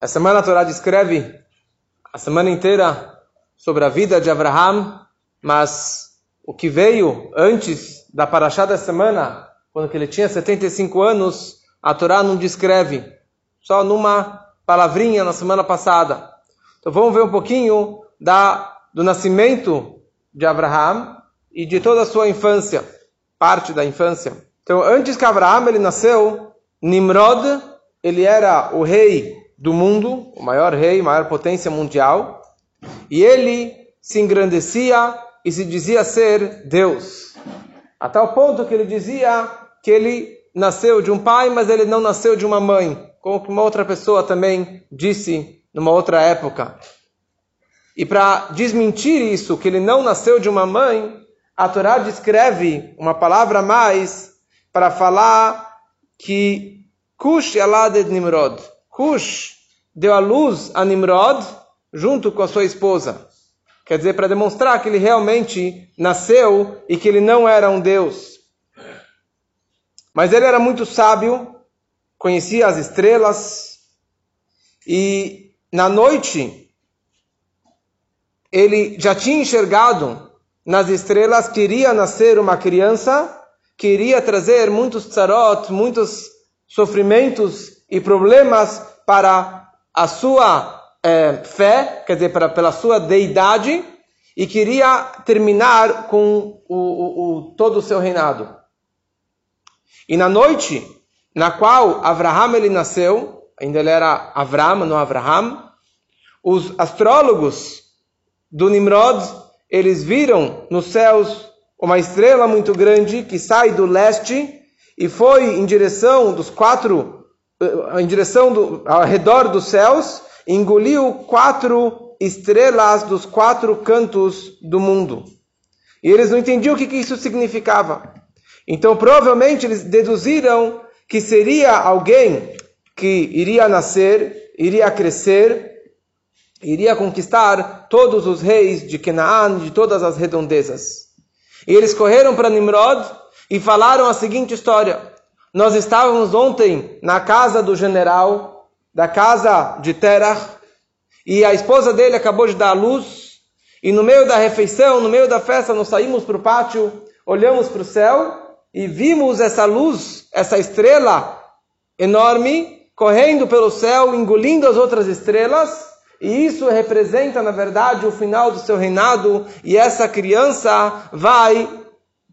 A semana a Torá descreve a semana inteira sobre a vida de Abraham, mas o que veio antes da Parashá da semana, quando ele tinha 75 anos, a Torá não descreve, só numa palavrinha na semana passada. Então vamos ver um pouquinho da, do nascimento de Abraham e de toda a sua infância, parte da infância. Então antes que Abraham ele nasceu, Nimrod, ele era o rei do mundo, o maior rei, maior potência mundial, e ele se engrandecia e se dizia ser Deus. A tal ponto que ele dizia que ele nasceu de um pai, mas ele não nasceu de uma mãe, como uma outra pessoa também disse numa outra época. E para desmentir isso, que ele não nasceu de uma mãe, a Torá descreve uma palavra a mais para falar que Kush Alad Nimrod. Cush deu à luz a Nimrod junto com a sua esposa. Quer dizer, para demonstrar que ele realmente nasceu e que ele não era um Deus. Mas ele era muito sábio, conhecia as estrelas e na noite ele já tinha enxergado nas estrelas que iria nascer uma criança que iria trazer muitos tsarot, muitos sofrimentos e problemas para a sua é, fé, quer dizer, para, pela sua deidade, e queria terminar com o, o, o, todo o seu reinado. E na noite na qual Abraham ele nasceu, ainda ele era Avram, não Abraham, os astrólogos do Nimrod, eles viram nos céus uma estrela muito grande que sai do leste e foi em direção dos quatro, em direção do, ao redor dos céus engoliu quatro estrelas dos quatro cantos do mundo. E eles não entendiam o que isso significava. Então, provavelmente, eles deduziram que seria alguém que iria nascer, iria crescer, iria conquistar todos os reis de Canaã, de todas as redondezas. E eles correram para Nimrod e falaram a seguinte história: Nós estávamos ontem na casa do general da casa de Terach, e a esposa dele acabou de dar a luz, e no meio da refeição, no meio da festa, nós saímos para o pátio, olhamos para o céu e vimos essa luz, essa estrela enorme, correndo pelo céu, engolindo as outras estrelas, e isso representa, na verdade, o final do seu reinado, e essa criança vai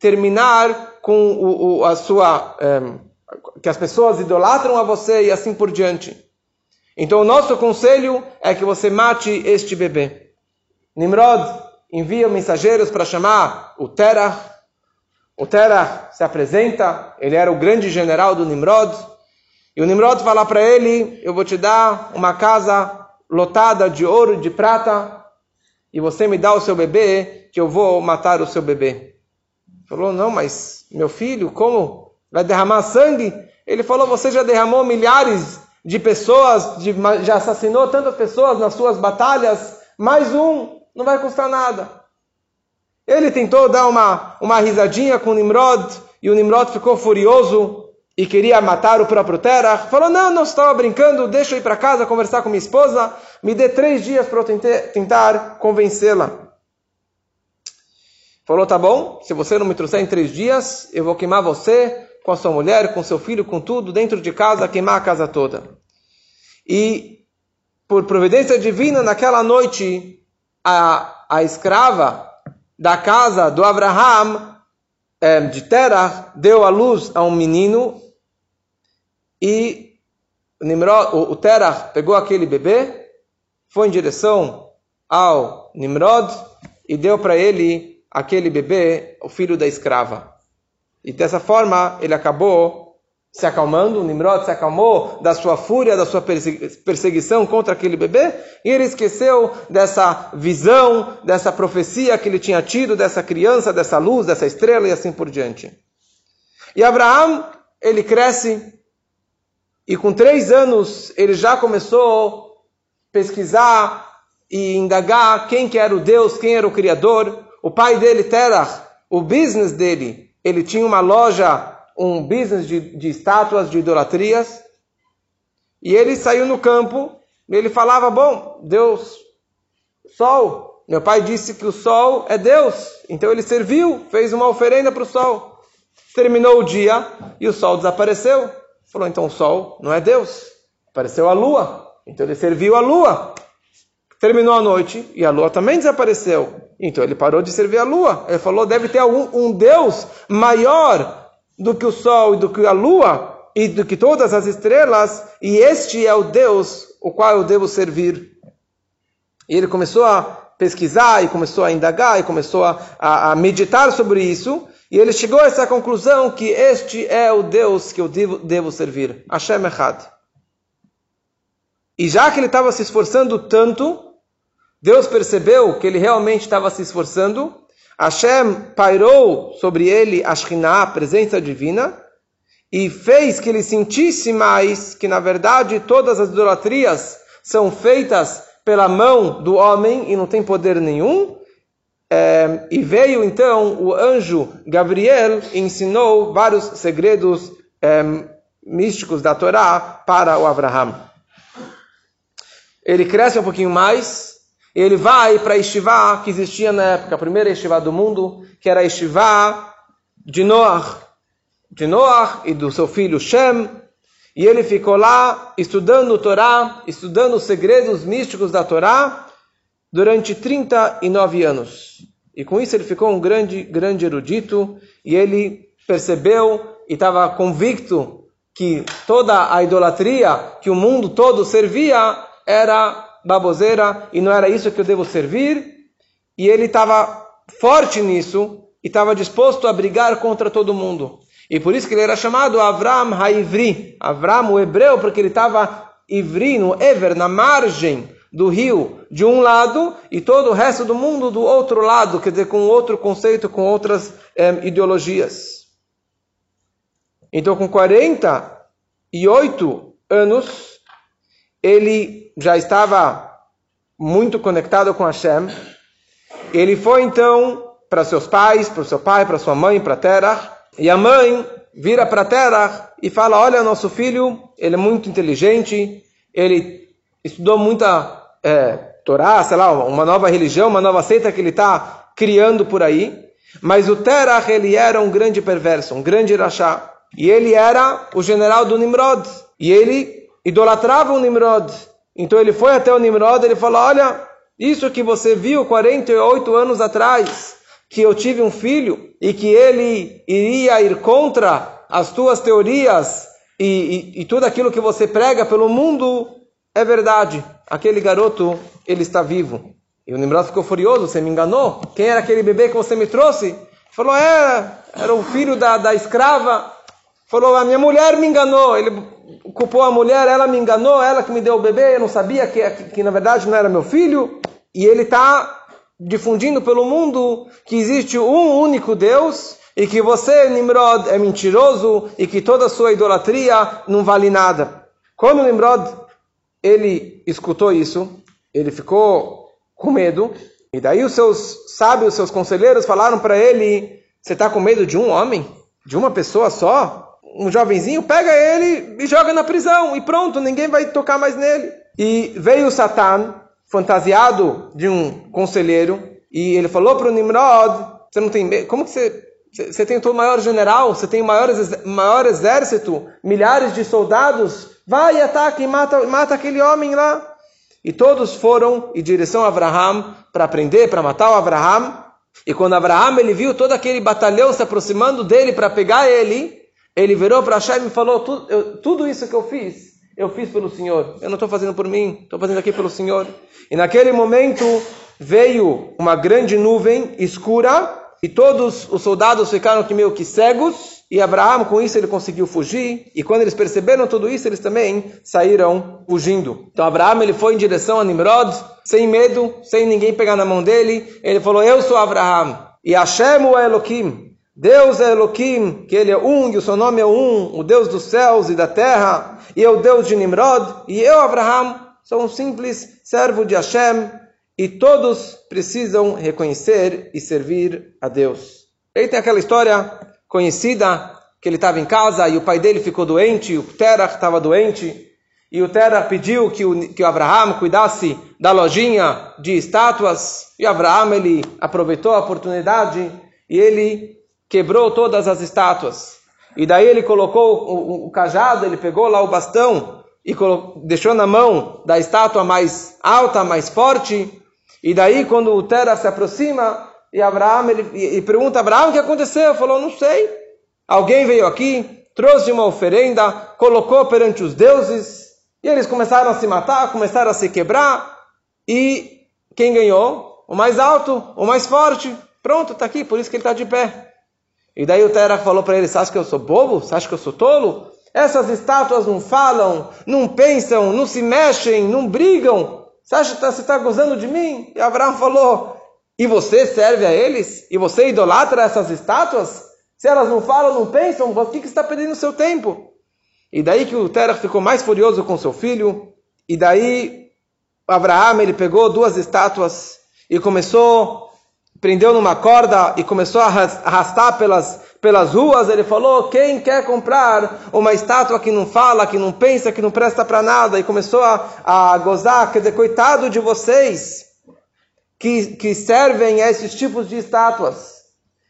terminar com o, o, a sua. É, que as pessoas idolatram a você e assim por diante. Então o nosso conselho é que você mate este bebê. Nimrod envia mensageiros para chamar o Terah. O Terah se apresenta, ele era o grande general do Nimrod. E o Nimrod fala para ele: Eu vou te dar uma casa lotada de ouro e de prata, e você me dá o seu bebê, que eu vou matar o seu bebê. Falou: Não, mas meu filho, como? Vai derramar sangue? Ele falou: Você já derramou milhares de pessoas, de, já assassinou tantas pessoas nas suas batalhas, mais um, não vai custar nada. Ele tentou dar uma, uma risadinha com o Nimrod, e o Nimrod ficou furioso e queria matar o próprio Terah. Falou, não, não estava brincando, deixa eu ir para casa conversar com minha esposa, me dê três dias para eu tentar convencê-la. Falou, tá bom, se você não me trouxer em três dias, eu vou queimar você com a sua mulher, com seu filho, com tudo, dentro de casa, queimar a casa toda. E, por providência divina, naquela noite, a, a escrava da casa do Abraham, é, de Terah, deu à luz a um menino e Nimrod, o, o Terah pegou aquele bebê, foi em direção ao Nimrod e deu para ele aquele bebê, o filho da escrava. E dessa forma ele acabou se acalmando, Nimrod se acalmou da sua fúria, da sua perseguição contra aquele bebê, e ele esqueceu dessa visão, dessa profecia que ele tinha tido, dessa criança, dessa luz, dessa estrela e assim por diante. E Abraão, ele cresce, e com três anos ele já começou a pesquisar e indagar quem que era o Deus, quem era o Criador. O pai dele, Terach, o business dele ele tinha uma loja, um business de, de estátuas, de idolatrias, e ele saiu no campo Ele falava, bom, Deus, sol. Meu pai disse que o sol é Deus. Então ele serviu, fez uma oferenda para o sol. Terminou o dia e o sol desapareceu. Falou, então o sol não é Deus. Apareceu a lua. Então ele serviu a lua. Terminou a noite e a lua também desapareceu. Então ele parou de servir a lua. Ele falou: deve ter algum, um Deus maior do que o sol e do que a lua e do que todas as estrelas, e este é o Deus o qual eu devo servir. E ele começou a pesquisar, e começou a indagar, e começou a, a, a meditar sobre isso, e ele chegou a essa conclusão que este é o Deus que eu devo, devo servir. Hashem Echad. E já que ele estava se esforçando tanto, Deus percebeu que ele realmente estava se esforçando. Hashem pairou sobre ele a Shekhinah, a presença divina, e fez que ele sentisse mais que, na verdade, todas as idolatrias são feitas pela mão do homem e não tem poder nenhum. É, e veio então o anjo Gabriel e ensinou vários segredos é, místicos da Torá para o Abraham. Ele cresce um pouquinho mais, ele vai para a Estivá que existia na época, a primeira Estivá do mundo, que era a Estivá de Noah, de Noah e do seu filho Shem, e ele ficou lá estudando o Torá, estudando os segredos místicos da Torá, durante 39 anos. E com isso ele ficou um grande, grande erudito, e ele percebeu e estava convicto que toda a idolatria que o mundo todo servia era baboseira e não era isso que eu devo servir. E ele estava forte nisso e estava disposto a brigar contra todo mundo. E por isso que ele era chamado Avram Haivri, Avram o hebreu, porque ele estava ivri, no Ever, na margem do rio, de um lado, e todo o resto do mundo do outro lado, quer dizer, com outro conceito, com outras eh, ideologias. Então, com 48 anos, ele já estava muito conectado com Hashem. Ele foi então para seus pais, para seu pai, para sua mãe, para Terah, e a mãe vira para a terra e fala: Olha, nosso filho, ele é muito inteligente, ele estudou muita é, Torá, sei lá, uma nova religião, uma nova seita que ele está criando por aí. Mas o Terach, ele era um grande perverso, um grande irachá. E ele era o general do Nimrod. E ele idolatrava o Nimrod. Então ele foi até o Nimrod e ele falou: Olha, isso que você viu 48 anos atrás, que eu tive um filho e que ele iria ir contra as tuas teorias e, e, e tudo aquilo que você prega pelo mundo, é verdade. Aquele garoto, ele está vivo. E o Nimrod ficou furioso, você me enganou? Quem era aquele bebê que você me trouxe? Falou, é, era o filho da, da escrava. Falou, a minha mulher me enganou. Ele culpou a mulher, ela me enganou, ela que me deu o bebê, eu não sabia que, que, que na verdade não era meu filho. E ele está difundindo pelo mundo que existe um único Deus e que você, Nimrod, é mentiroso e que toda a sua idolatria não vale nada. Quando Nimrod ele escutou isso, ele ficou com medo e daí os seus sábios, os seus conselheiros falaram para ele: "Você está com medo de um homem, de uma pessoa só, um jovenzinho? Pega ele e joga na prisão e pronto, ninguém vai tocar mais nele." E veio Satan fantasiado de um conselheiro e ele falou para o Nimrod: Você não tem medo? Como que você. Você tem o maior general, você tem o maior, maior exército, milhares de soldados, vai e ataca e mata, mata aquele homem lá. E todos foram em direção a Abraham para prender, para matar o Abraham. E quando Abraham ele viu todo aquele batalhão se aproximando dele para pegar ele, ele virou para Hashem e falou: tudo, eu, tudo isso que eu fiz, eu fiz pelo Senhor. Eu não estou fazendo por mim, estou fazendo aqui pelo Senhor. E naquele momento veio uma grande nuvem escura e todos os soldados ficaram que meio que cegos. E Abraão, com isso, ele conseguiu fugir. E quando eles perceberam tudo isso, eles também saíram fugindo. Então Abraão ele foi em direção a Nimrod, sem medo, sem ninguém pegar na mão dele. Ele falou: Eu sou Abraão. E Hashem é Elohim. Deus é Elohim, que ele é um e o seu nome é um, o Deus dos céus e da terra. E é o Deus de Nimrod. E eu, Abraão, sou um simples servo de Hashem e todos precisam reconhecer e servir a Deus. Aí tem aquela história conhecida que ele estava em casa e o pai dele ficou doente, o Terach estava doente, e o Terah pediu que o, que o Abraham cuidasse da lojinha de estátuas, e Abraham ele aproveitou a oportunidade e ele quebrou todas as estátuas. E daí ele colocou o, o, o cajado, ele pegou lá o bastão e deixou na mão da estátua mais alta, mais forte. E daí quando o Terah se aproxima, e Abraão ele, e, e pergunta Abraão o que aconteceu, falou não sei. Alguém veio aqui, trouxe uma oferenda, colocou perante os deuses e eles começaram a se matar, começaram a se quebrar. E quem ganhou? O mais alto, o mais forte. Pronto, está aqui, por isso que ele está de pé. E daí o Terah falou para ele: Você acha que eu sou bobo? Você acha que eu sou tolo? Essas estátuas não falam, não pensam, não se mexem, não brigam. Você acha que você está gozando de mim? E Abraão falou: E você serve a eles? E você idolatra essas estátuas? Se elas não falam, não pensam, por que, você está perdendo o seu tempo? E daí que o Terah ficou mais furioso com seu filho. E daí Abraão ele pegou duas estátuas e começou, prendeu numa corda e começou a arrastar pelas, pelas ruas. Ele falou: Quem quer comprar uma estátua que não fala, que não pensa, que não presta para nada? E começou a, a gozar, quer dizer, coitado de vocês que, que servem a esses tipos de estátuas.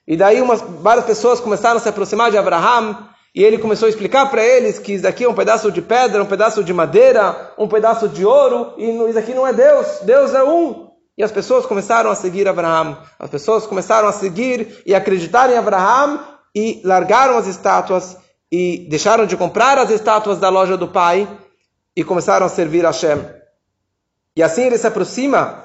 E daí umas, várias pessoas começaram a se aproximar de Abraão e ele começou a explicar para eles que isso aqui é um pedaço de pedra, um pedaço de madeira, um pedaço de ouro, e isso aqui não é Deus, Deus é um. E as pessoas começaram a seguir Abraão. As pessoas começaram a seguir e acreditar em Abraão e largaram as estátuas e deixaram de comprar as estátuas da loja do pai e começaram a servir a Hashem. E assim ele se aproxima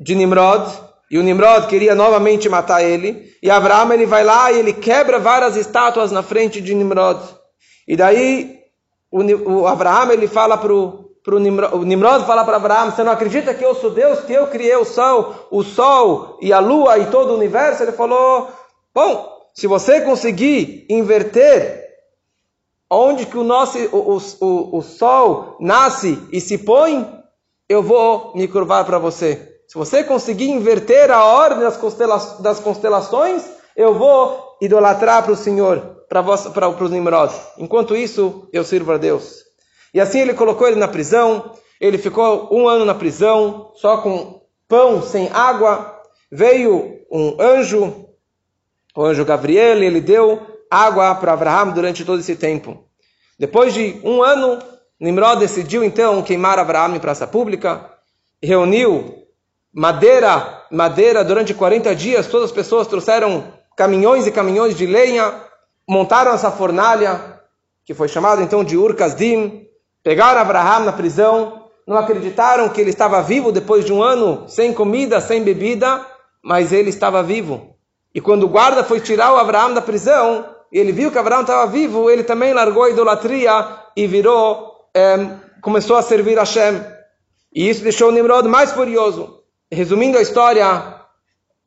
de Nimrod, e o Nimrod queria novamente matar ele. E Abraão ele vai lá e ele quebra várias estátuas na frente de Nimrod. E daí o, o Abraão ele fala para o Nimrod, o Nimrod fala para Abraão, você não acredita que eu sou Deus, que eu criei o sol, o sol e a lua e todo o universo? Ele falou, bom, se você conseguir inverter onde que o nosso o, o, o sol nasce e se põe, eu vou me curvar para você. Se você conseguir inverter a ordem das, constela das constelações, eu vou idolatrar para o Senhor, para os Nimrod. Enquanto isso, eu sirvo a Deus. E assim ele colocou ele na prisão. Ele ficou um ano na prisão, só com pão, sem água. Veio um anjo, o anjo Gabriel, e ele deu água para Abraão durante todo esse tempo. Depois de um ano, Nimrod decidiu então queimar Abraão em praça pública, reuniu madeira, madeira durante 40 dias, todas as pessoas trouxeram caminhões e caminhões de lenha, montaram essa fornalha, que foi chamada então de Ur-Kasdim, pegaram Abraham na prisão, não acreditaram que ele estava vivo depois de um ano, sem comida, sem bebida, mas ele estava vivo. E quando o guarda foi tirar o Abraão da prisão, ele viu que Abraão estava vivo, ele também largou a idolatria e virou, é, começou a servir a Hashem. E isso deixou Nimrod mais furioso. Resumindo a história,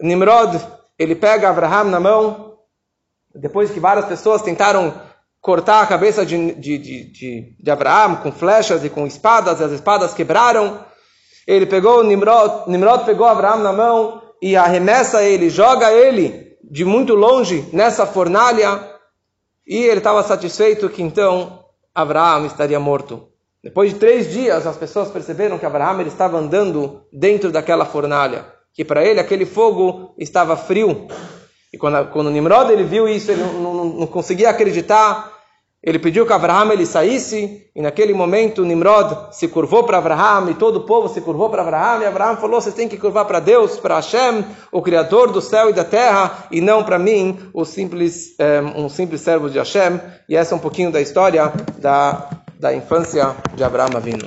Nimrod, ele pega Abraham na mão, depois que várias pessoas tentaram cortar a cabeça de, de, de, de, Abraham com flechas e com espadas, as espadas quebraram. Ele pegou Nimrod, Nimrod pegou Abraham na mão e arremessa ele, joga ele de muito longe nessa fornalha. E ele estava satisfeito que então Abraham estaria morto. Depois de três dias, as pessoas perceberam que Abraão estava andando dentro daquela fornalha, que para ele aquele fogo estava frio. E quando, quando Nimrod ele viu isso, ele não, não, não conseguia acreditar. Ele pediu que Abraão ele saísse, e naquele momento Nimrod se curvou para Abraão, e todo o povo se curvou para Abraão, e Abraão falou: Vocês têm que curvar para Deus, para Hashem, o Criador do céu e da terra, e não para mim, o simples, um, um simples servo de Hashem. E essa é um pouquinho da história da da infância de Abraão Avinu.